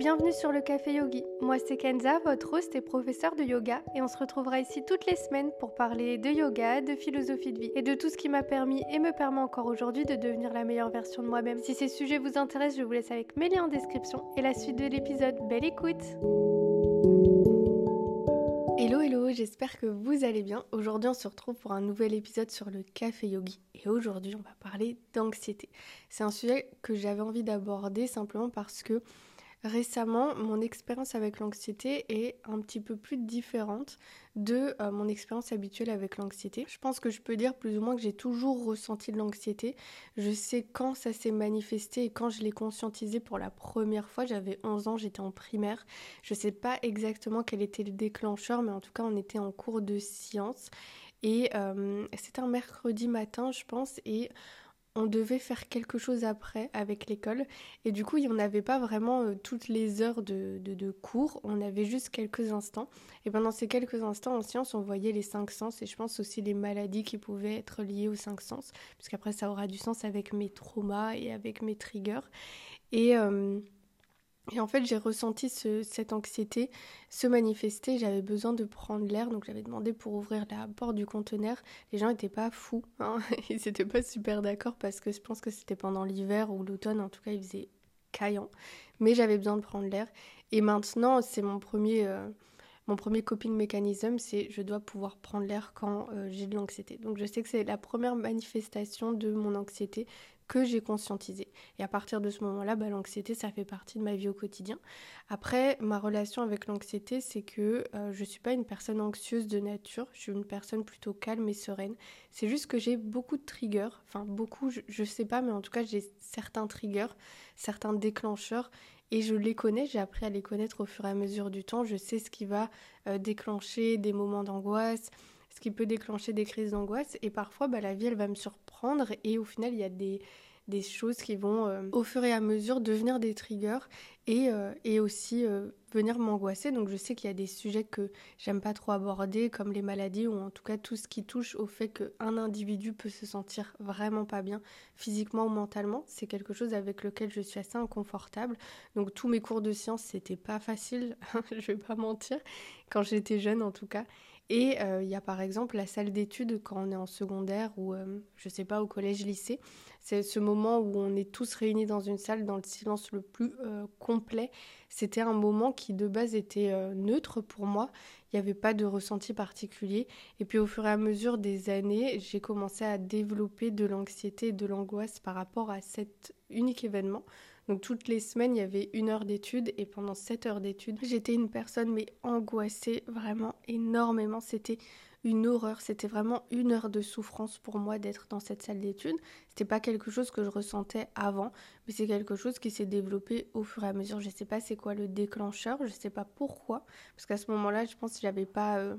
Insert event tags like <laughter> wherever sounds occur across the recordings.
bienvenue sur le Café Yogi. Moi c'est Kenza, votre host et professeur de yoga et on se retrouvera ici toutes les semaines pour parler de yoga, de philosophie de vie et de tout ce qui m'a permis et me permet encore aujourd'hui de devenir la meilleure version de moi-même. Si ces sujets vous intéressent, je vous laisse avec mes liens en description et la suite de l'épisode. Belle écoute Hello hello, j'espère que vous allez bien. Aujourd'hui on se retrouve pour un nouvel épisode sur le Café Yogi et aujourd'hui on va parler d'anxiété. C'est un sujet que j'avais envie d'aborder simplement parce que Récemment, mon expérience avec l'anxiété est un petit peu plus différente de euh, mon expérience habituelle avec l'anxiété. Je pense que je peux dire plus ou moins que j'ai toujours ressenti de l'anxiété. Je sais quand ça s'est manifesté et quand je l'ai conscientisé pour la première fois. J'avais 11 ans, j'étais en primaire. Je ne sais pas exactement quel était le déclencheur, mais en tout cas, on était en cours de sciences. Et euh, c'était un mercredi matin, je pense, et on devait faire quelque chose après avec l'école. Et du coup il n'y en avait pas vraiment euh, toutes les heures de, de, cours, on avait juste quelques instants. Et pendant ces quelques instants en sciences on voyait les cinq sens et je pense aussi les maladies qui pouvaient être liées aux cinq sens. Puisqu'après ça aura du sens avec mes traumas et avec mes triggers. Et euh, et en fait, j'ai ressenti cette anxiété se manifester. J'avais besoin de prendre l'air, donc j'avais demandé pour ouvrir la porte du conteneur. Les gens n'étaient pas fous, hein. <laughs> ils n'étaient pas super d'accord parce que je pense que c'était pendant l'hiver ou l'automne. En tout cas, il faisait caillant. Mais j'avais besoin de prendre l'air. Et maintenant, c'est mon premier. Euh, mon premier coping mécanisme, c'est je dois pouvoir prendre l'air quand euh, j'ai de l'anxiété. Donc je sais que c'est la première manifestation de mon anxiété que j'ai conscientisé. Et à partir de ce moment-là, bah, l'anxiété, ça fait partie de ma vie au quotidien. Après, ma relation avec l'anxiété, c'est que euh, je ne suis pas une personne anxieuse de nature, je suis une personne plutôt calme et sereine. C'est juste que j'ai beaucoup de triggers, enfin beaucoup, je ne sais pas, mais en tout cas, j'ai certains triggers, certains déclencheurs. Et je les connais, j'ai appris à les connaître au fur et à mesure du temps. Je sais ce qui va euh, déclencher des moments d'angoisse, ce qui peut déclencher des crises d'angoisse. Et parfois, bah, la vie, elle va me surprendre et au final, il y a des, des choses qui vont euh, au fur et à mesure devenir des triggers et, euh, et aussi euh, venir m'angoisser. Donc je sais qu'il y a des sujets que j'aime pas trop aborder comme les maladies ou en tout cas tout ce qui touche au fait qu'un individu peut se sentir vraiment pas bien physiquement ou mentalement. C'est quelque chose avec lequel je suis assez inconfortable. Donc tous mes cours de sciences c'était pas facile, <laughs> je vais pas mentir, quand j'étais jeune en tout cas. Et euh, il y a par exemple la salle d'études quand on est en secondaire ou euh, je sais pas au collège lycée. C'est ce moment où on est tous réunis dans une salle dans le silence le plus euh, complet. C'était un moment qui de base était neutre pour moi. Il n'y avait pas de ressenti particulier. Et puis au fur et à mesure des années, j'ai commencé à développer de l'anxiété et de l'angoisse par rapport à cet unique événement. Donc toutes les semaines, il y avait une heure d'études et pendant cette heure d'études, j'étais une personne mais angoissée vraiment énormément. C'était une horreur, c'était vraiment une heure de souffrance pour moi d'être dans cette salle d'études. C'était pas quelque chose que je ressentais avant, mais c'est quelque chose qui s'est développé au fur et à mesure. Je sais pas c'est quoi le déclencheur, je sais pas pourquoi, parce qu'à ce moment-là, je pense que j'avais pas euh,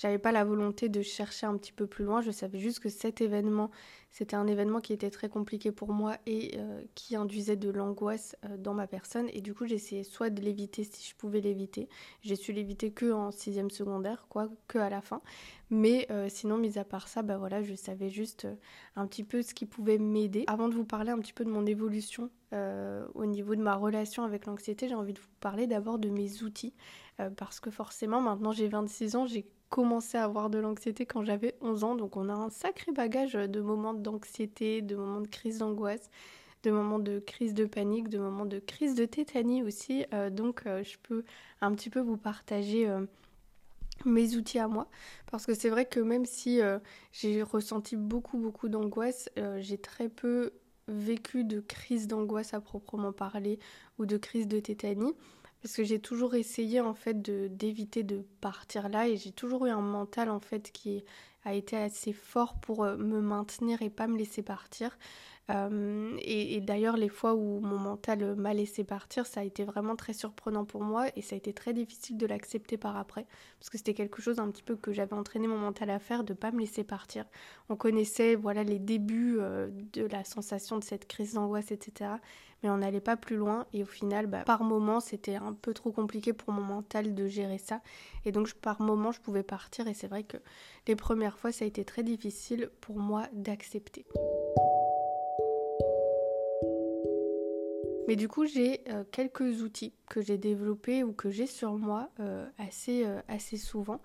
j'avais pas la volonté de chercher un petit peu plus loin, je savais juste que cet événement, c'était un événement qui était très compliqué pour moi et euh, qui induisait de l'angoisse euh, dans ma personne. Et du coup, j'essayais soit de l'éviter si je pouvais l'éviter. J'ai su l'éviter que en sixième secondaire, quoi, que à la fin. Mais euh, sinon, mis à part ça, bah voilà, je savais juste un petit peu ce qui pouvait m'aider. Avant de vous parler un petit peu de mon évolution au niveau de ma relation avec l'anxiété, j'ai envie de vous parler d'abord de mes outils. parce que forcément, maintenant j'ai 26 ans, j'ai commencé à avoir de l'anxiété quand j'avais 11 ans. Donc on a un sacré bagage de moments d'anxiété, de moments de crise d'angoisse, de moments de crise de panique, de moments de crise de tétanie aussi. Euh, donc euh, je peux un petit peu vous partager euh, mes outils à moi. Parce que c'est vrai que même si j'ai ressenti beaucoup beaucoup d'angoisse, j'ai très peu vécu de crise d'angoisse à proprement parler ou de crise de tétanie. Parce que j'ai toujours essayé en fait de d'éviter de partir là et j'ai toujours eu un mental en fait qui a été assez fort pour euh, me maintenir et pas me laisser partir. Euh, et, d'ailleurs, les fois où mon mental m'a laissé partir, ça a été vraiment très surprenant pour moi et ça a été très difficile de l'accepter par après parce que c'était quelque chose un petit peu que j'avais entraîné mon mental à faire, de pas me laisser partir. On connaissait voilà les débuts euh, de la sensation de cette crise d'angoisse, etc. Mais on n'allait pas plus loin et au final, bah, par moment, c'était un peu trop compliqué pour mon mental de gérer ça et donc par moment, je pouvais partir et c'est vrai que les premières fois, ça a été très difficile pour moi d'accepter. Mais du coup, j'ai quelques outils que j'ai développés ou que j'ai sur moi assez, assez souvent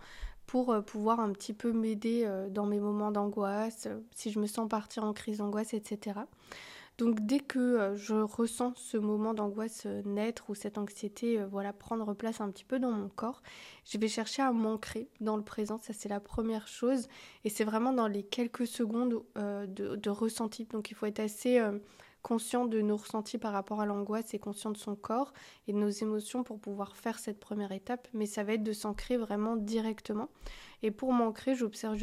pour pouvoir un petit peu m'aider dans mes moments d'angoisse, si je me sens partir en crise d'angoisse, etc. Donc dès que euh, je ressens ce moment d'angoisse euh, naître ou cette anxiété euh, voilà prendre place un petit peu dans mon corps, je vais chercher à m'ancrer dans le présent, ça c'est la première chose et c'est vraiment dans les quelques secondes de, ressenti. Donc il faut être assez conscient de nos ressentis par rapport à l'angoisse et conscient de son corps et de nos émotions pour pouvoir faire cette première étape, mais ça va être de s'ancrer vraiment directement. Et pour m'ancrer, j'observe,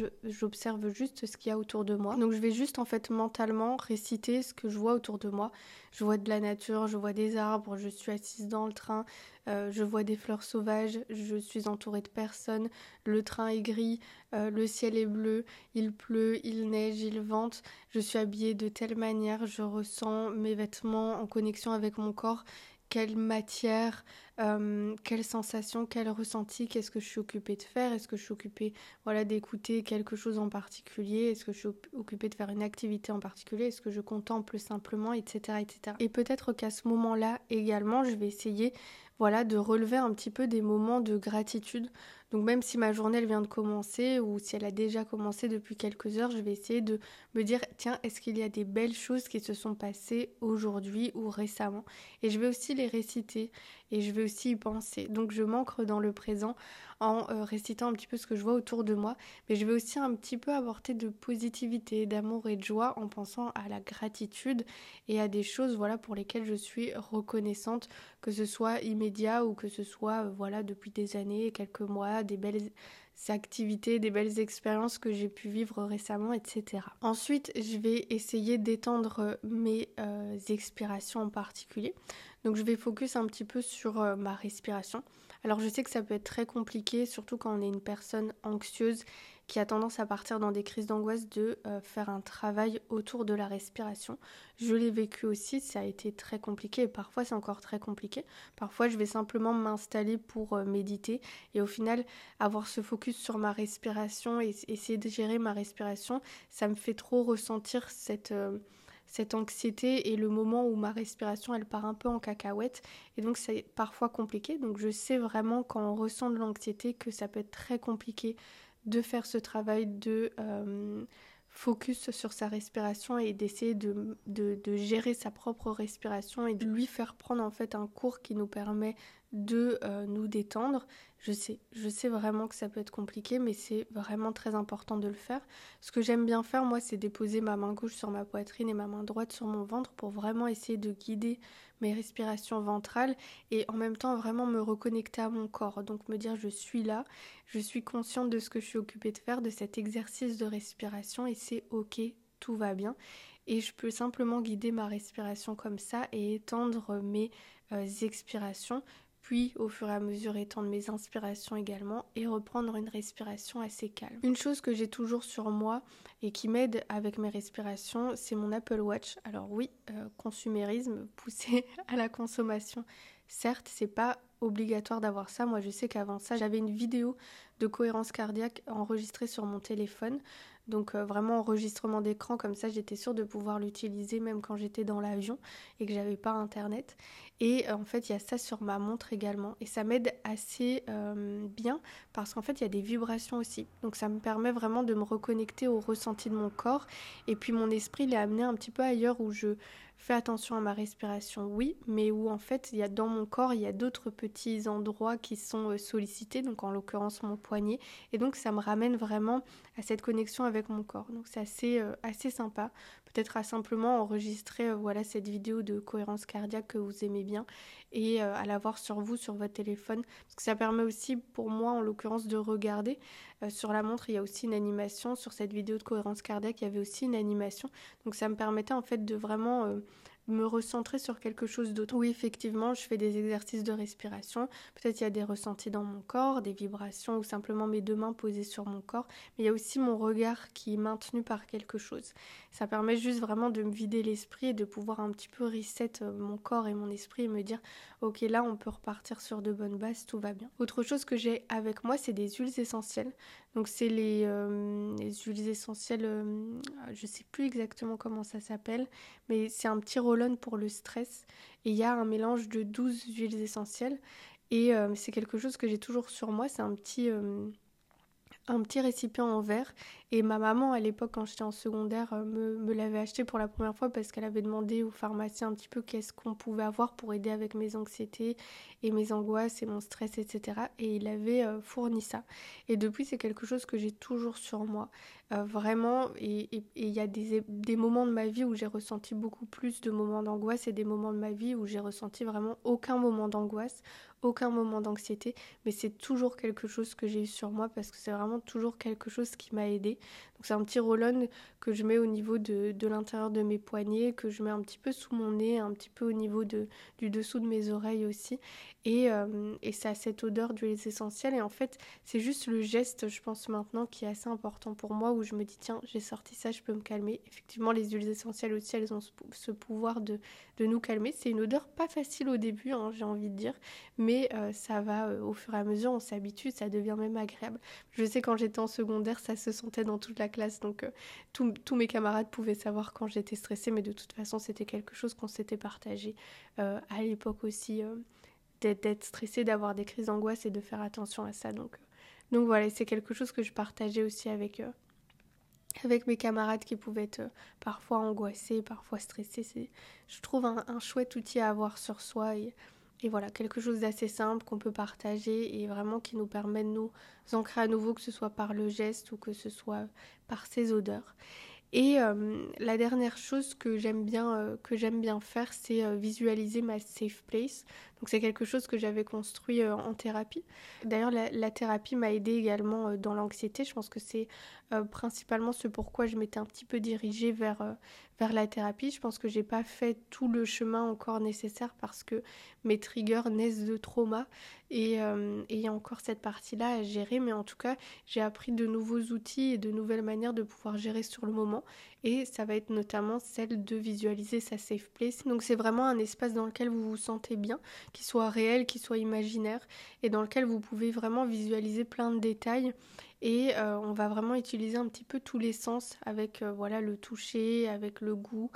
juste ce qu'il y a autour de moi. Donc je vais juste en fait mentalement réciter ce que je vois autour de moi. Je vois de la nature, je vois des arbres, je suis assise dans le train, euh, je vois des fleurs sauvages, je suis entourée de personnes, le train est gris, euh, le ciel est bleu, il pleut, il neige, il vente, je suis habillée de telle manière, je ressens mes vêtements en connexion avec mon corps quelle matière, euh, quelle sensation, quel ressenti, qu'est-ce que je suis occupée de faire, est-ce que je suis occupée voilà, d'écouter quelque chose en particulier, est-ce que je suis occupée de faire une activité en particulier, est-ce que je contemple simplement, etc. etc. Et peut-être qu'à ce moment-là également, je vais essayer voilà, de relever un petit peu des moments de gratitude. Donc même si ma journée elle vient de commencer ou si elle a déjà commencé depuis quelques heures, je vais essayer de me dire tiens, est-ce qu'il y a des belles choses qui se sont passées aujourd'hui ou récemment? Et je vais aussi les réciter et je vais aussi y penser. Donc je m'ancre dans le présent en euh, récitant un petit peu ce que je vois autour de moi, mais je vais aussi un petit peu apporter de positivité, d'amour et de joie en pensant à la gratitude et à des choses voilà pour lesquelles je suis reconnaissante, que ce soit immédiat ou que ce soit euh, voilà depuis des années, quelques mois, des belles activités, des belles expériences que j'ai pu vivre récemment, etc. Ensuite, je vais essayer d'étendre mes euh, expirations en particulier. Donc je vais focus un petit peu sur ma respiration. Alors je sais que ça peut être très compliqué, surtout quand on est une personne anxieuse qui a tendance à partir dans des crises d'angoisse de euh, faire un travail autour de la respiration. Je l'ai vécu aussi, ça a été très compliqué et parfois c'est encore très compliqué. Parfois je vais simplement m'installer pour euh, méditer et au final avoir ce focus sur ma respiration et essayer de gérer ma respiration, ça me fait trop ressentir cette... Euh, cette anxiété et le moment où ma respiration elle part un peu en cacahuète. Et donc c'est parfois compliqué. Donc je sais vraiment quand on ressent de l'anxiété que ça peut être très compliqué de faire ce travail de euh, focus sur sa respiration et d'essayer de, de, gérer sa propre respiration et de lui faire prendre en fait un cours qui nous permet de euh, nous détendre. Je sais, je sais vraiment que ça peut être compliqué, mais c'est vraiment très important de le faire. Ce que j'aime bien faire, moi, c'est déposer ma main gauche sur ma poitrine et ma main droite sur mon ventre pour vraiment essayer de guider mes respirations ventrales et en même temps vraiment me reconnecter à mon corps. Donc me dire je suis là, je suis consciente de ce que je suis occupée de faire, de cet exercice de respiration et c'est ok, tout va bien. Et je peux simplement guider ma respiration comme ça et étendre mes euh, expirations puis au fur et à mesure étendre mes inspirations également et reprendre une respiration assez calme. Une chose que j'ai toujours sur moi et qui m'aide avec mes respirations, c'est mon Apple Watch. Alors oui, euh, consumérisme <laughs> poussé à la consommation. Certes, c'est pas obligatoire d'avoir ça. Moi, je sais qu'avant ça, j'avais une vidéo de cohérence cardiaque enregistrée sur mon téléphone. Donc euh, vraiment enregistrement d'écran comme ça, j'étais sûre de pouvoir l'utiliser même quand j'étais dans l'avion et que j'avais pas internet. Et euh, en fait, il y a ça sur ma montre également et ça m'aide assez euh, bien parce qu'en fait, il y a des vibrations aussi. Donc ça me permet vraiment de me reconnecter au ressenti de mon corps et puis mon esprit l'est amené un petit peu ailleurs où je fais attention à ma respiration, oui, mais où en fait, il y a dans mon corps, il y a d'autres petits endroits qui sont sollicités, donc en l'occurrence mon poignet et donc ça me ramène vraiment à cette connexion avec mon corps. Donc c'est assez, euh, assez sympa. Peut-être à simplement enregistrer euh, voilà, cette vidéo de cohérence cardiaque que vous aimez bien et euh, à la voir sur vous, sur votre téléphone. Parce que ça permet aussi pour moi en l'occurrence de regarder. sur la montre, il y a aussi une animation. Sur cette vidéo de cohérence cardiaque, il y avait aussi une animation. Donc ça me permettait en fait de vraiment me recentrer sur quelque chose d'autre. Oui, effectivement, je fais des exercices de respiration. Peut-être il y a des ressentis dans mon corps, des vibrations ou simplement mes deux mains posées sur mon corps. Mais il y a aussi mon regard qui est maintenu par quelque chose. Ça permet juste vraiment de me vider l'esprit et de pouvoir un petit peu reset euh, mon corps et mon esprit et me dire ok là on peut repartir sur de bonnes bases, tout va bien. Autre chose que j'ai avec moi c'est des huiles essentielles. Donc c'est les, euh, huiles essentielles, euh, je sais plus exactement comment ça s'appelle, mais c'est un petit pour le stress. Et il y a un mélange de 12 huiles essentielles. Et euh, c'est quelque chose que j'ai toujours sur moi. C'est un petit, euh, un petit récipient en verre. Et ma maman, à l'époque, quand j'étais en secondaire, euh, me, l'avait acheté pour la première fois parce qu'elle avait demandé au pharmacien un petit peu qu'est-ce qu'on pouvait avoir pour aider avec mes anxiétés et mes angoisses et mon stress, etc. Et il avait fourni ça. Et depuis, c'est quelque chose que j'ai toujours sur moi. vraiment, et il y a des, des moments de ma vie où j'ai ressenti beaucoup plus de moments d'angoisse et des moments de ma vie où j'ai ressenti vraiment aucun moment d'angoisse, aucun moment d'anxiété, mais c'est toujours quelque chose que j'ai eu sur moi parce que c'est vraiment toujours quelque chose qui m'a aidé. C'est un petit roll-on que je mets au niveau de, de l'intérieur de mes poignets, que je mets un petit peu sous mon nez, un petit peu au niveau de, du dessous de mes oreilles aussi. Et, euh, et ça a cette odeur d'huile essentielle. Et en fait, c'est juste le geste, je pense maintenant, qui est assez important pour moi, où je me dis, tiens, j'ai sorti ça, je peux me calmer. Effectivement, les huiles essentielles aussi, elles ont ce pouvoir de, de nous calmer. C'est une odeur pas facile au début, hein, j'ai envie de dire, mais euh, ça va euh, au fur et à mesure, on s'habitue, ça devient même agréable. Je sais quand j'étais en secondaire, ça se sentait dans toute la classe, donc tous mes camarades pouvaient savoir quand j'étais stressée, mais de toute façon, c'était quelque chose qu'on s'était partagé à l'époque aussi d'être stressée, d'avoir des crises d'angoisse et de faire attention à ça. Donc, euh, voilà, c'est quelque chose que je partageais aussi avec, euh, avec mes camarades qui pouvaient être euh, parfois angoissés, parfois stressés. Je trouve un, chouette outil à avoir sur soi et, et voilà, quelque chose d'assez simple qu'on peut partager et vraiment qui nous permet de nous ancrer à nouveau, que ce soit par le geste ou que ce soit par ses odeurs. Et la dernière chose que j'aime bien, que j'aime bien faire, c'est visualiser ma safe place. Donc c'est quelque chose que j'avais construit euh, en thérapie. D'ailleurs, la, thérapie m'a aidé également euh, dans l'anxiété. Je pense que c'est euh, principalement ce pourquoi je m'étais un petit peu dirigée vers, vers la thérapie. Je pense que j'ai pas fait tout le chemin encore nécessaire parce que mes triggers naissent de trauma et il y a encore cette partie-là à gérer. Mais en tout cas, j'ai appris de nouveaux outils et de nouvelles manières de pouvoir gérer sur le moment. Et ça va être notamment celle de visualiser sa safe place. Donc c'est vraiment un espace dans lequel vous vous sentez bien, qui soit réel, qui soit imaginaire, et dans lequel vous pouvez vraiment visualiser plein de détails. Et euh, on va vraiment utiliser un petit peu tous les sens avec euh, voilà le toucher, avec le goût,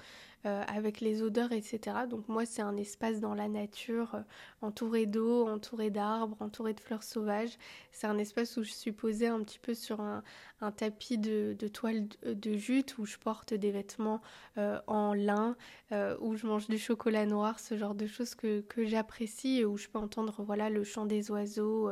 euh, avec les odeurs, etc. Donc moi c'est un espace dans la nature, entouré d'eau, entouré d'arbres, entouré de fleurs sauvages. C'est un espace où je suis posée un petit peu sur un, tapis de, toile de, jute où je porte des vêtements euh, en lin, euh, où je mange du chocolat noir, ce genre de choses que, j'apprécie où je peux entendre voilà le chant des oiseaux,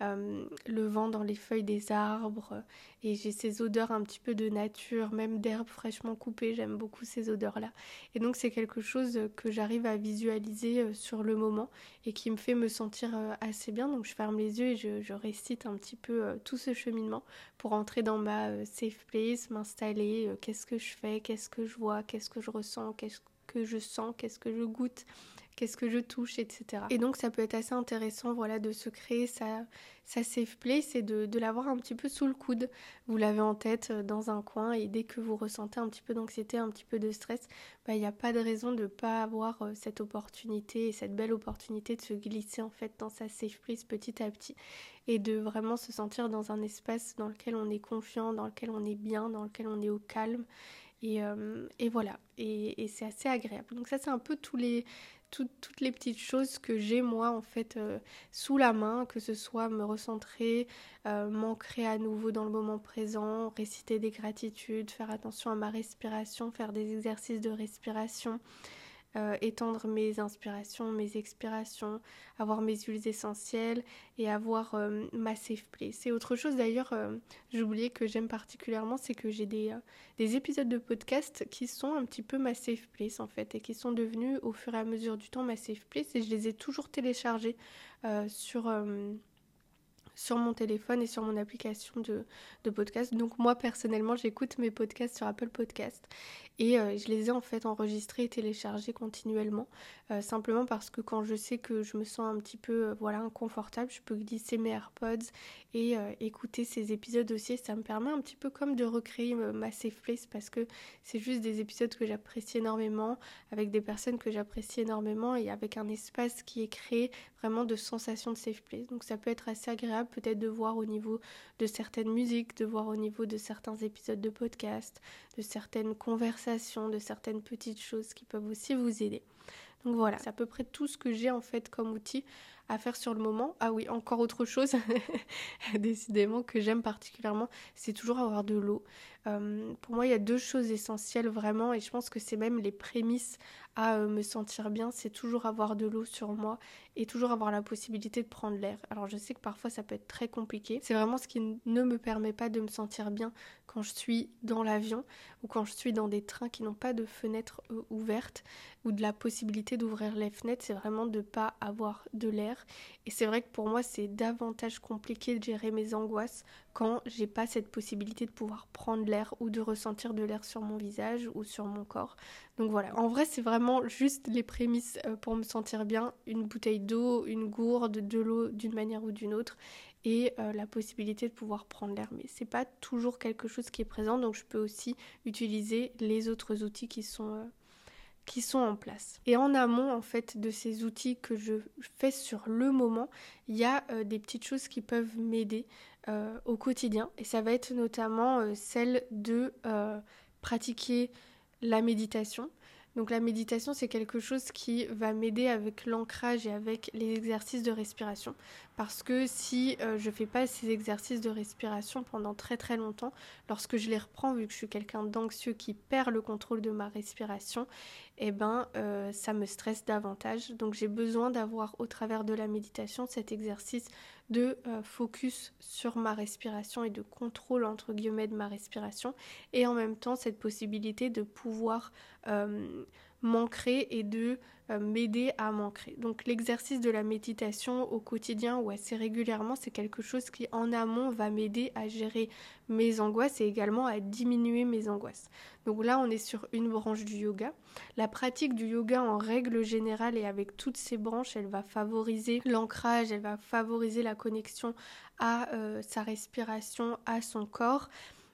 euh, le vent dans les feuilles des arbres et j'ai ces odeurs un petit peu de nature, même d'herbes fraîchement coupées, j'aime beaucoup ces odeurs-là. Et donc c'est quelque chose que j'arrive à visualiser sur le moment et qui me fait me sentir assez bien. Donc je ferme les yeux et je, récite un petit peu tout ce cheminement pour entrer dans ma euh, safe place, m'installer, euh, qu'est-ce que je fais, qu'est-ce que je vois, qu'est-ce que je ressens, qu'est-ce que je sens, qu'est-ce que je goûte, qu'est-ce que je touche, etc. Et donc ça peut être assez intéressant voilà, de se créer sa, sa safe place et de, l'avoir un petit peu sous le coude. Vous l'avez en tête euh, dans un coin et dès que vous ressentez un petit peu d'anxiété, un petit peu de stress, bah, il n'y a pas de raison de ne pas avoir euh, cette opportunité et cette belle opportunité de se glisser en fait dans sa safe place petit à petit et de vraiment se sentir dans un espace dans lequel on est confiant, dans lequel on est bien, dans lequel on est au calme. Et, euh, voilà, et c'est assez agréable. Donc ça c'est un peu tous les, toutes les petites choses que j'ai moi en fait euh, sous la main, que ce soit me recentrer, euh, m'ancrer à nouveau dans le moment présent, réciter des gratitudes, faire attention à ma respiration, faire des exercices de respiration, euh, étendre mes inspirations, mes expirations, avoir mes huiles essentielles et avoir euh, ma safe place. Et autre chose d'ailleurs, euh, oublié que j'aime particulièrement, c'est que j'ai des, des épisodes de podcast qui sont un petit peu ma safe place en fait et qui sont devenus au fur et à mesure du temps ma safe place et je les ai toujours téléchargés sur sur mon téléphone et sur mon application de, de podcast. Donc moi personnellement j'écoute mes podcasts sur Apple Podcast et euh, je les ai en fait enregistrés et téléchargés continuellement euh, simplement parce que quand je sais que je me sens un petit peu euh, voilà inconfortable je peux glisser mes AirPods et écouter ces épisodes aussi. Ça me permet un petit peu comme de recréer ma safe place parce que c'est juste des épisodes que j'apprécie énormément avec des personnes que j'apprécie énormément et avec un espace qui est créé vraiment de sensations de safe place. Donc ça peut être assez agréable peut-être de voir au niveau de certaines musiques de voir au niveau de certains épisodes de podcast de certaines conversations de certaines petites choses qui peuvent aussi vous aider. Donc voilà, c'est à peu près tout ce que j'ai en fait comme outil à faire sur le moment. Ah oui, encore autre chose, <laughs> décidément, que j'aime particulièrement, c'est toujours avoir de l'eau. Euh, pour moi, il y a deux choses essentielles vraiment, et je pense que c'est même les prémices à euh, me sentir bien, c'est toujours avoir de l'eau sur moi et toujours avoir la possibilité de prendre l'air. Alors je sais que parfois ça peut être très compliqué. C'est vraiment ce qui ne me permet pas de me sentir bien quand je suis dans l'avion ou quand je suis dans des trains qui n'ont pas de fenêtres euh, ouvertes ou de la possibilité d'ouvrir les fenêtres. C'est vraiment de ne pas avoir de l'air. Et c'est vrai que pour moi c'est davantage compliqué de gérer mes angoisses quand j'ai pas cette possibilité de pouvoir prendre l'air ou de ressentir de l'air sur mon visage ou sur mon corps. Donc voilà, en vrai c'est vraiment juste les prémices euh, pour me sentir bien, une bouteille d'eau, une gourde, de l'eau d'une manière ou d'une autre et euh, la possibilité de pouvoir prendre l'air. Mais c'est pas toujours quelque chose qui est présent, donc je peux aussi utiliser les autres outils qui sont euh, qui sont en place. Et en amont en fait de ces outils que je fais sur le moment, il y a des petites choses qui peuvent m'aider euh, au quotidien. Et ça va être notamment euh, celle de euh, pratiquer la méditation. Donc la méditation, c'est quelque chose qui va m'aider avec l'ancrage et avec les exercices de respiration. Parce que si je je fais pas ces exercices de respiration pendant très très longtemps, lorsque je les reprends, vu que je suis quelqu'un d'anxieux qui perd le contrôle de ma respiration, eh ben ça me stresse davantage. Donc j'ai besoin d'avoir au travers de la méditation cet exercice de euh, focus sur ma respiration et de contrôle entre guillemets de ma respiration. Et en même temps cette possibilité de pouvoir euh, m'ancrer et de euh, m'aider à m'ancrer. Donc l'exercice de la méditation au quotidien ou assez régulièrement, c'est quelque chose qui en amont va m'aider à gérer mes angoisses et également à diminuer mes angoisses. Donc là, on est sur une branche du yoga. La pratique du yoga en règle générale et avec toutes ces branches, elle va favoriser l'ancrage, elle va favoriser la connexion à euh, sa respiration, à son corps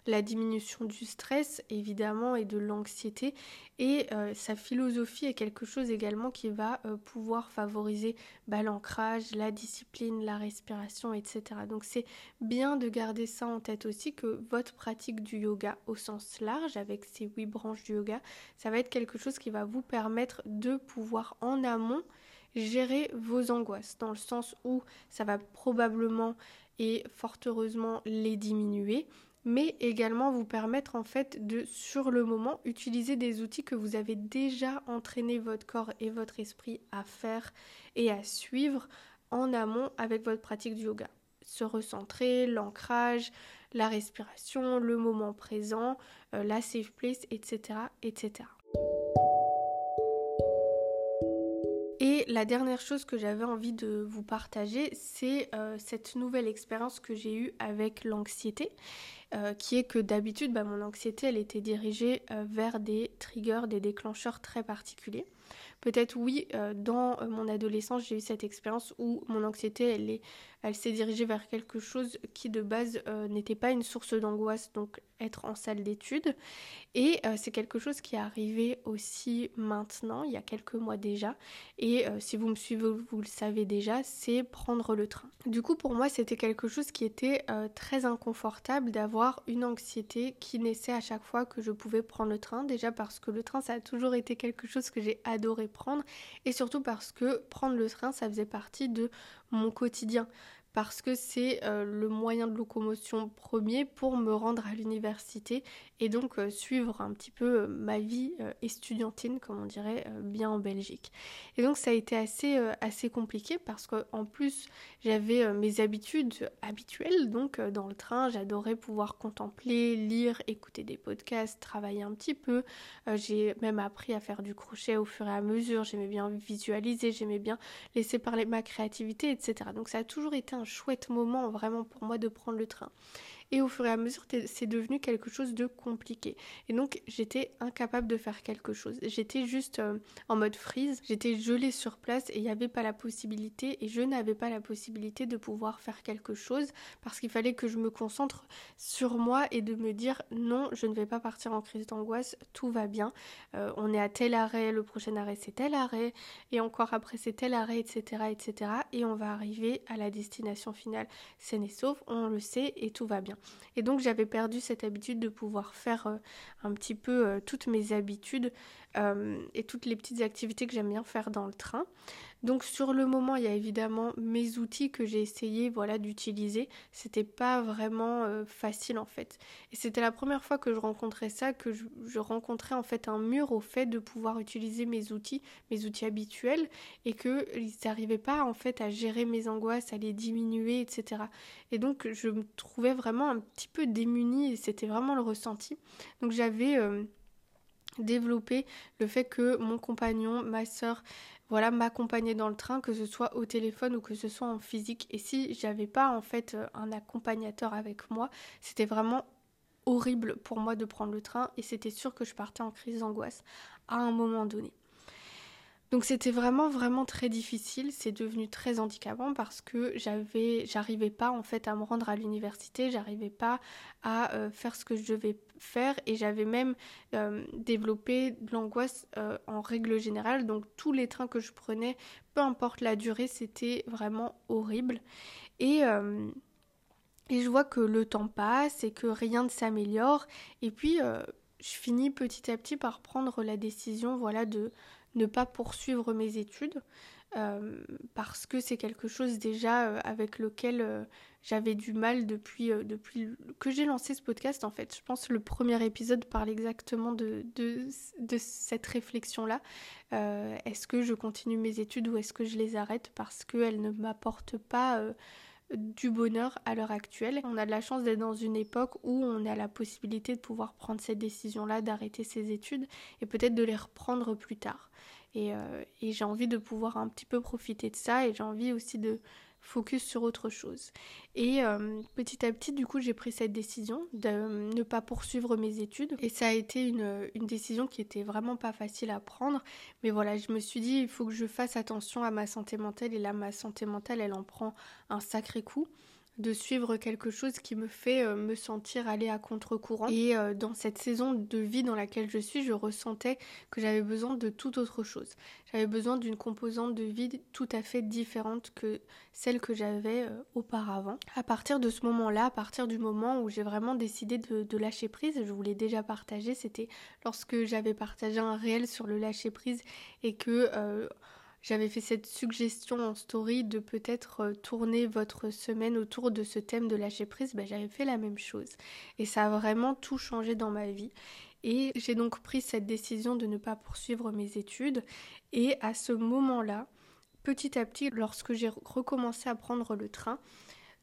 la diminution du stress évidemment et de l'anxiété et euh, sa philosophie est quelque chose également qui va euh, pouvoir favoriser bah, l'ancrage, la discipline, la respiration, etc. Donc c'est bien de garder ça en tête aussi que votre pratique du yoga au sens large avec ces huit branches du yoga, ça va être quelque chose qui va vous permettre de pouvoir en amont gérer vos angoisses dans le sens où ça va probablement et fort heureusement les diminuer mais également vous permettre en fait de sur le moment utiliser des outils que vous avez déjà entraîné votre corps et votre esprit à faire et à suivre en amont avec votre pratique du yoga. Se recentrer, l'ancrage, la respiration, le moment présent, euh, la safe place, etc. etc. Et la dernière chose que j'avais envie de vous partager, c'est euh, cette nouvelle expérience que j'ai eue avec l'anxiété. Euh, qui est que d'habitude, bah, mon anxiété, elle était dirigée euh, vers des triggers, des déclencheurs très particuliers. Peut-être oui, euh, dans mon adolescence, j'ai eu cette expérience où mon anxiété, elle elle s'est dirigée vers quelque chose qui de base n'était pas une source d'angoisse, donc être en salle d'études. Et c'est quelque chose qui est arrivé aussi maintenant, il y a quelques mois déjà. Et si vous me suivez, vous le savez déjà, c'est prendre le train. Du coup, pour moi, c'était quelque chose qui était très inconfortable d'avoir une anxiété qui naissait à chaque fois que je pouvais prendre le train. Déjà parce que le train, ça a toujours été quelque chose que j'ai adoré prendre. Et surtout parce que prendre le train, ça faisait partie de mon quotidien parce que c'est euh, le moyen de locomotion premier pour me rendre à l'université et donc euh, suivre un petit peu euh, ma vie estudiantine, comme on dirait bien en Belgique. Et donc ça a été assez, assez compliqué parce qu'en plus j'avais mes habitudes habituelles, donc dans le train j'adorais pouvoir contempler, lire, écouter des podcasts, travailler un petit peu. j'ai même appris à faire du crochet au fur et à mesure, j'aimais bien visualiser, j'aimais bien laisser parler ma créativité, etc. Donc ça a toujours été un chouette moment vraiment pour moi de prendre le train. Et au fur et à mesure, c'est devenu quelque chose de compliqué. Et donc, j'étais incapable de faire quelque chose. J'étais juste euh, en mode freeze. J'étais gelée sur place et il n'y avait pas la possibilité, et je n'avais pas la possibilité de pouvoir faire quelque chose parce qu'il fallait que je me concentre sur moi et de me dire non, je ne vais pas partir en crise d'angoisse, tout va bien. Euh, on est à tel arrêt, le prochain arrêt c'est tel arrêt, et encore après c'est tel arrêt, etc., etc. Et on va arriver à la destination finale saine et sauf, on le sait et tout va bien. Et donc j'avais perdu cette habitude de pouvoir faire euh, un petit peu euh, toutes mes habitudes et toutes les petites activités que j'aime bien faire dans le train. Donc sur le moment, il y a évidemment mes outils que j'ai essayé voilà d'utiliser. C'était pas vraiment euh, facile en fait. Et c'était la première fois que je rencontrais ça, que je, rencontrais en fait un mur au fait de pouvoir utiliser mes outils, mes outils habituels, et que n'arrivaient pas en fait à gérer mes angoisses, à les diminuer, etc. Et donc je me trouvais vraiment un petit peu démunie et c'était vraiment le ressenti. Donc j'avais euh, développé le fait que mon compagnon, ma soeur, voilà, m'accompagner dans le train, que ce soit au téléphone ou que ce soit en physique. Et si j'avais pas en fait euh, un accompagnateur avec moi, c'était vraiment horrible pour moi de prendre le train et c'était sûr que je partais en crise d'angoisse à un moment donné. Donc c'était vraiment vraiment très difficile, c'est devenu très handicapant parce que j'avais j'arrivais pas en fait à me rendre à l'université, j'arrivais pas à euh, faire ce que je devais faire et j'avais même euh, développé de l'angoisse euh, en règle générale. Donc tous les trains que je prenais, peu importe la durée, c'était vraiment horrible. Et et je vois que le temps passe et que rien ne s'améliore et puis je finis petit à petit par prendre la décision voilà de ne pas poursuivre mes études euh, parce que c'est quelque chose déjà euh, avec lequel euh, j'avais du mal depuis, que j'ai lancé ce podcast en fait. Je pense que le premier épisode parle exactement de cette réflexion-là. est-ce que je continue mes études ou est-ce que je les arrête parce qu'elles ne m'apportent pas du bonheur à l'heure actuelle. On a de la chance d'être dans une époque où on a la possibilité de pouvoir prendre cette décision-là, d'arrêter ses études et peut-être de les reprendre plus tard. Euh, et, j'ai envie de pouvoir un petit peu profiter de ça et j'ai envie aussi de focus sur autre chose. Et euh, petit à petit, du coup, j'ai pris cette décision de ne pas poursuivre mes études. Et ça a été une, une, décision qui était vraiment pas facile à prendre. Mais voilà, je me suis dit, il faut que je fasse attention à ma santé mentale. Et là, ma santé mentale, elle en prend un sacré coup de suivre quelque chose qui me fait euh, me sentir aller à contre-courant. Et euh, dans cette saison de vie dans laquelle je suis, je ressentais que j'avais besoin de tout autre chose. J'avais besoin d'une composante de vie tout à fait différente que celle que j'avais euh, auparavant. À partir de ce moment-là, à partir du moment où j'ai vraiment décidé de, de, lâcher prise, je vous l'ai déjà partagé, c'était lorsque j'avais partagé un réel sur le lâcher prise et que j'avais fait cette suggestion en story de peut-être euh, tourner votre semaine autour de ce thème de lâcher prise. Ben, j'avais fait la même chose. Et ça a vraiment tout changé dans ma vie. Et j'ai donc pris cette décision de ne pas poursuivre mes études. Et à ce moment-là, petit à petit, lorsque j'ai recommencé à prendre le train,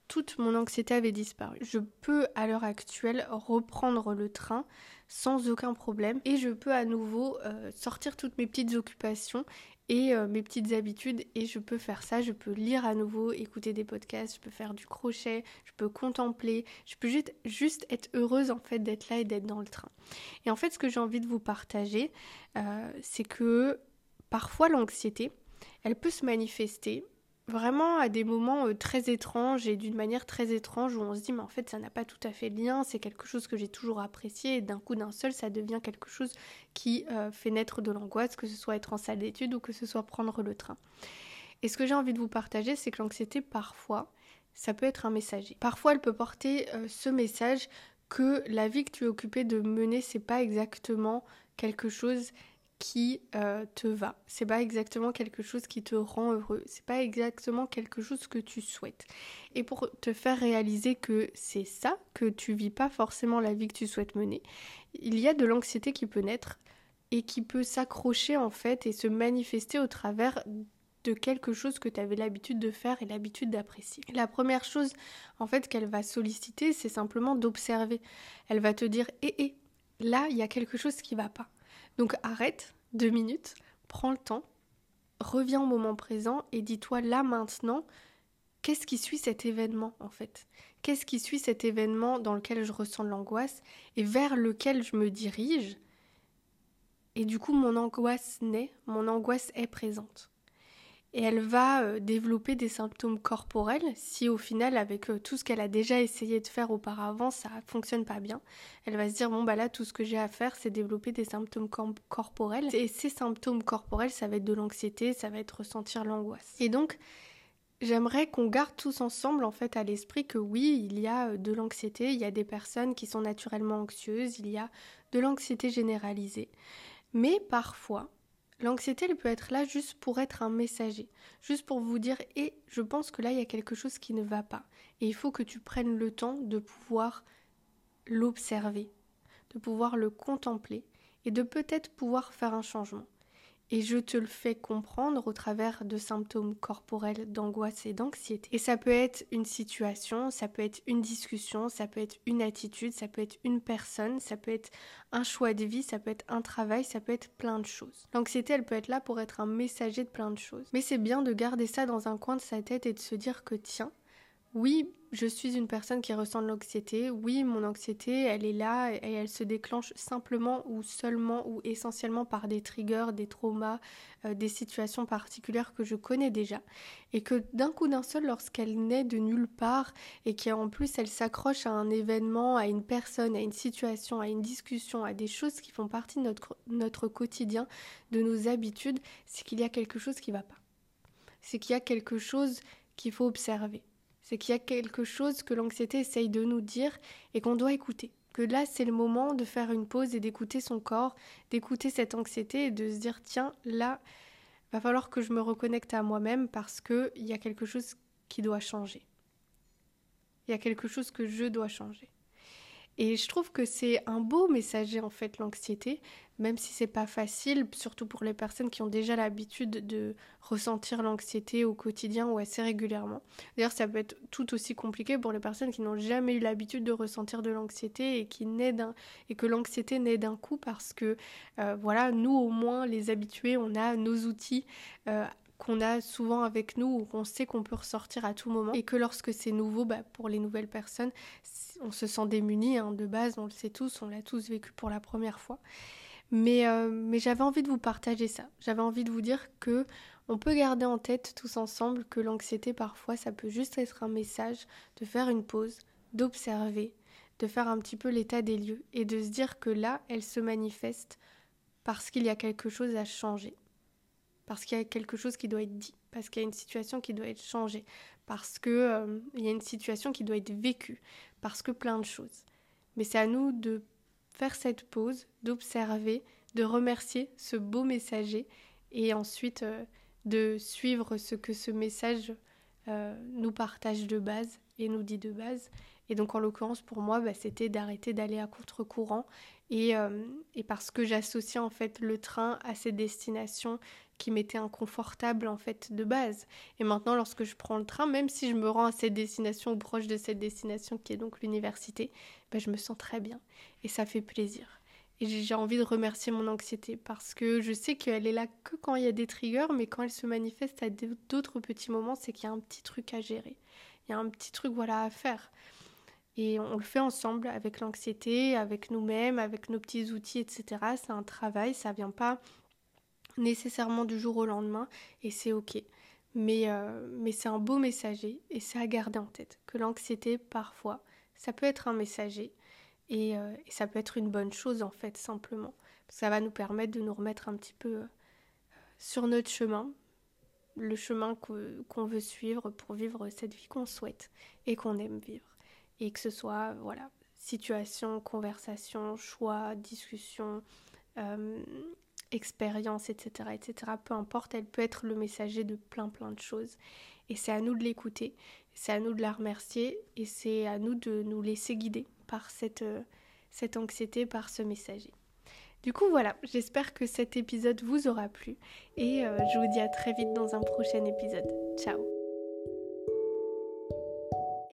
toute mon anxiété avait disparu. Je peux à l'heure actuelle reprendre le train sans aucun problème et je peux à nouveau euh, sortir toutes mes petites occupations et euh, mes petites habitudes et je peux faire ça, je peux lire à nouveau, écouter des podcasts, je peux faire du crochet, je peux contempler, je peux juste, juste être heureuse en fait d'être là et d'être dans le train. Et en fait ce que j'ai envie de vous partager, euh, c'est que parfois l'anxiété, elle peut se manifester vraiment à des moments euh, très étranges et d'une manière très étrange où on se dit mais en fait ça n'a pas tout à fait de lien, c'est quelque chose que j'ai toujours apprécié et d'un coup d'un seul ça devient quelque chose qui euh, fait naître de l'angoisse, que ce soit être en salle d'études ou que ce soit prendre le train. Et ce que j'ai envie de vous partager c'est que l'anxiété parfois ça peut être un messager. Parfois elle peut porter euh, ce message que la vie que tu es occupé de mener c'est pas exactement quelque chose qui euh, te va. C'est pas exactement quelque chose qui te rend heureux. C'est pas exactement quelque chose que tu souhaites. Et pour te faire réaliser que c'est ça, que tu vis pas forcément la vie que tu souhaites mener, il y a de l'anxiété qui peut naître et qui peut s'accrocher en fait et se manifester au travers de quelque chose que tu avais l'habitude de faire et l'habitude d'apprécier. La première chose en fait qu'elle va solliciter, c'est simplement d'observer. Elle va te dire "Eh eh, là, il y a quelque chose qui va pas." Donc arrête deux minutes, prends le temps, reviens au moment présent et dis-toi là maintenant, qu'est-ce qui suit cet événement en fait? Qu'est-ce qui suit cet événement dans lequel je ressens l'angoisse et vers lequel je me dirige? Et du coup, mon angoisse naît, mon angoisse est présente et elle va euh, développer des symptômes corporels si au final avec euh, tout ce qu'elle a déjà essayé de faire auparavant ça fonctionne pas bien. Elle va se dire bon bah là tout ce que j'ai à faire c'est développer des symptômes corporels et ces symptômes corporels ça va être de l'anxiété, ça va être ressentir l'angoisse. Et donc J'aimerais qu'on garde tous ensemble en fait à l'esprit que oui, il y a euh, de l'anxiété, il y a des personnes qui sont naturellement anxieuses, il y a de l'anxiété généralisée. Mais parfois, l'anxiété elle peut être là juste pour être un messager, juste pour vous dire et je pense que là il y a quelque chose qui ne va pas et il faut que tu prennes le temps de pouvoir l'observer, de pouvoir le contempler et de peut-être pouvoir faire un changement et je te le fais comprendre au travers de symptômes corporels d'angoisse et d'anxiété. Et ça peut être une situation, ça peut être une discussion, ça peut être une attitude, ça peut être une personne, ça peut être un choix de vie, ça peut être un travail, ça peut être plein de choses. L'anxiété, elle peut être là pour être un messager de plein de choses. Mais c'est bien de garder ça dans un coin de sa tête et de se dire que tiens, oui, je suis une personne qui ressent de l'anxiété. Oui, mon anxiété, elle est là et elle se déclenche simplement ou seulement ou essentiellement par des triggers, des traumas, euh, des situations particulières que je connais déjà. Et que d'un coup d'un seul, lorsqu'elle naît de nulle part et qu'en plus elle s'accroche à un événement, à une personne, à une situation, à une discussion, à des choses qui font partie de notre, notre quotidien, de nos habitudes, c'est qu'il y a quelque chose qui ne va pas. C'est qu'il y a quelque chose qu'il faut observer c'est qu'il y a quelque chose que l'anxiété essaye de nous dire et qu'on doit écouter. Que là, c'est le moment de faire une pause et d'écouter son corps, d'écouter cette anxiété et de se dire tiens, là, va falloir que je me reconnecte à moi-même parce qu'il y a quelque chose qui doit changer. Il y a quelque chose que je dois changer. Et je trouve que c'est un beau messager en fait l'anxiété, même si c'est pas facile, surtout pour les personnes qui ont déjà l'habitude de ressentir l'anxiété au quotidien ou assez régulièrement. D'ailleurs, ça peut être tout aussi compliqué pour les personnes qui n'ont jamais eu l'habitude de ressentir de l'anxiété et qui naît d'un et que l'anxiété naît d'un coup parce que euh, voilà, nous au moins les habitués, on a nos outils euh, qu'on a souvent avec nous ou qu'on sait qu'on peut ressortir à tout moment et que lorsque c'est nouveau, bah, pour les nouvelles personnes, on se sent démuni hein, de base, on le sait tous, on l'a tous vécu pour la première fois. Mais, euh, mais j'avais envie de vous partager ça. J'avais envie de vous dire que on peut garder en tête tous ensemble que l'anxiété parfois ça peut juste être un message de faire une pause, d'observer, de faire un petit peu l'état des lieux et de se dire que là elle se manifeste parce qu'il y a quelque chose à changer parce qu'il y a quelque chose qui doit être dit, parce qu'il y a une situation qui doit être changée, parce qu'il euh, y a une situation qui doit être vécue, parce que plein de choses. Mais c'est à nous de faire cette pause, d'observer, de remercier ce beau messager et ensuite euh, de suivre ce que ce message euh, nous partage de base et nous dit de base. Et donc en l'occurrence pour moi, bah, c'était d'arrêter d'aller à contre-courant et, et, parce que j'associe en fait le train à ces destinations qui m'était inconfortable en fait de base. Et maintenant, lorsque je prends le train, même si je me rends à cette destination ou proche de cette destination qui est donc l'université, ben, je me sens très bien et ça fait plaisir. Et j'ai envie de remercier mon anxiété parce que je sais qu'elle est là que quand il y a des triggers, mais quand elle se manifeste à d'autres petits moments, c'est qu'il y a un petit truc à gérer. Il y a un petit truc voilà à faire. Et on le fait ensemble avec l'anxiété, avec nous-mêmes, avec nos petits outils, etc. C'est un travail, ça vient pas nécessairement du jour au lendemain et c'est ok. Mais, euh, mais c'est un beau messager et c'est à garder en tête que l'anxiété parfois ça peut être un messager et, euh, ça peut être une bonne chose en fait simplement. Ça va nous permettre de nous remettre un petit peu euh, sur notre chemin, le chemin qu'on veut suivre pour vivre cette vie qu'on souhaite et qu'on aime vivre. Et que ce soit voilà situation, conversation, choix, discussion, expérience, etc., etc. Peu importe, elle peut être le messager de plein plein de choses. Et c'est à nous de l'écouter, c'est à nous de la remercier et c'est à nous de nous laisser guider par cette, euh, cette anxiété, par ce messager. Du coup voilà, j'espère que cet épisode vous aura plu et euh, je vous dis à très vite dans un prochain épisode. Ciao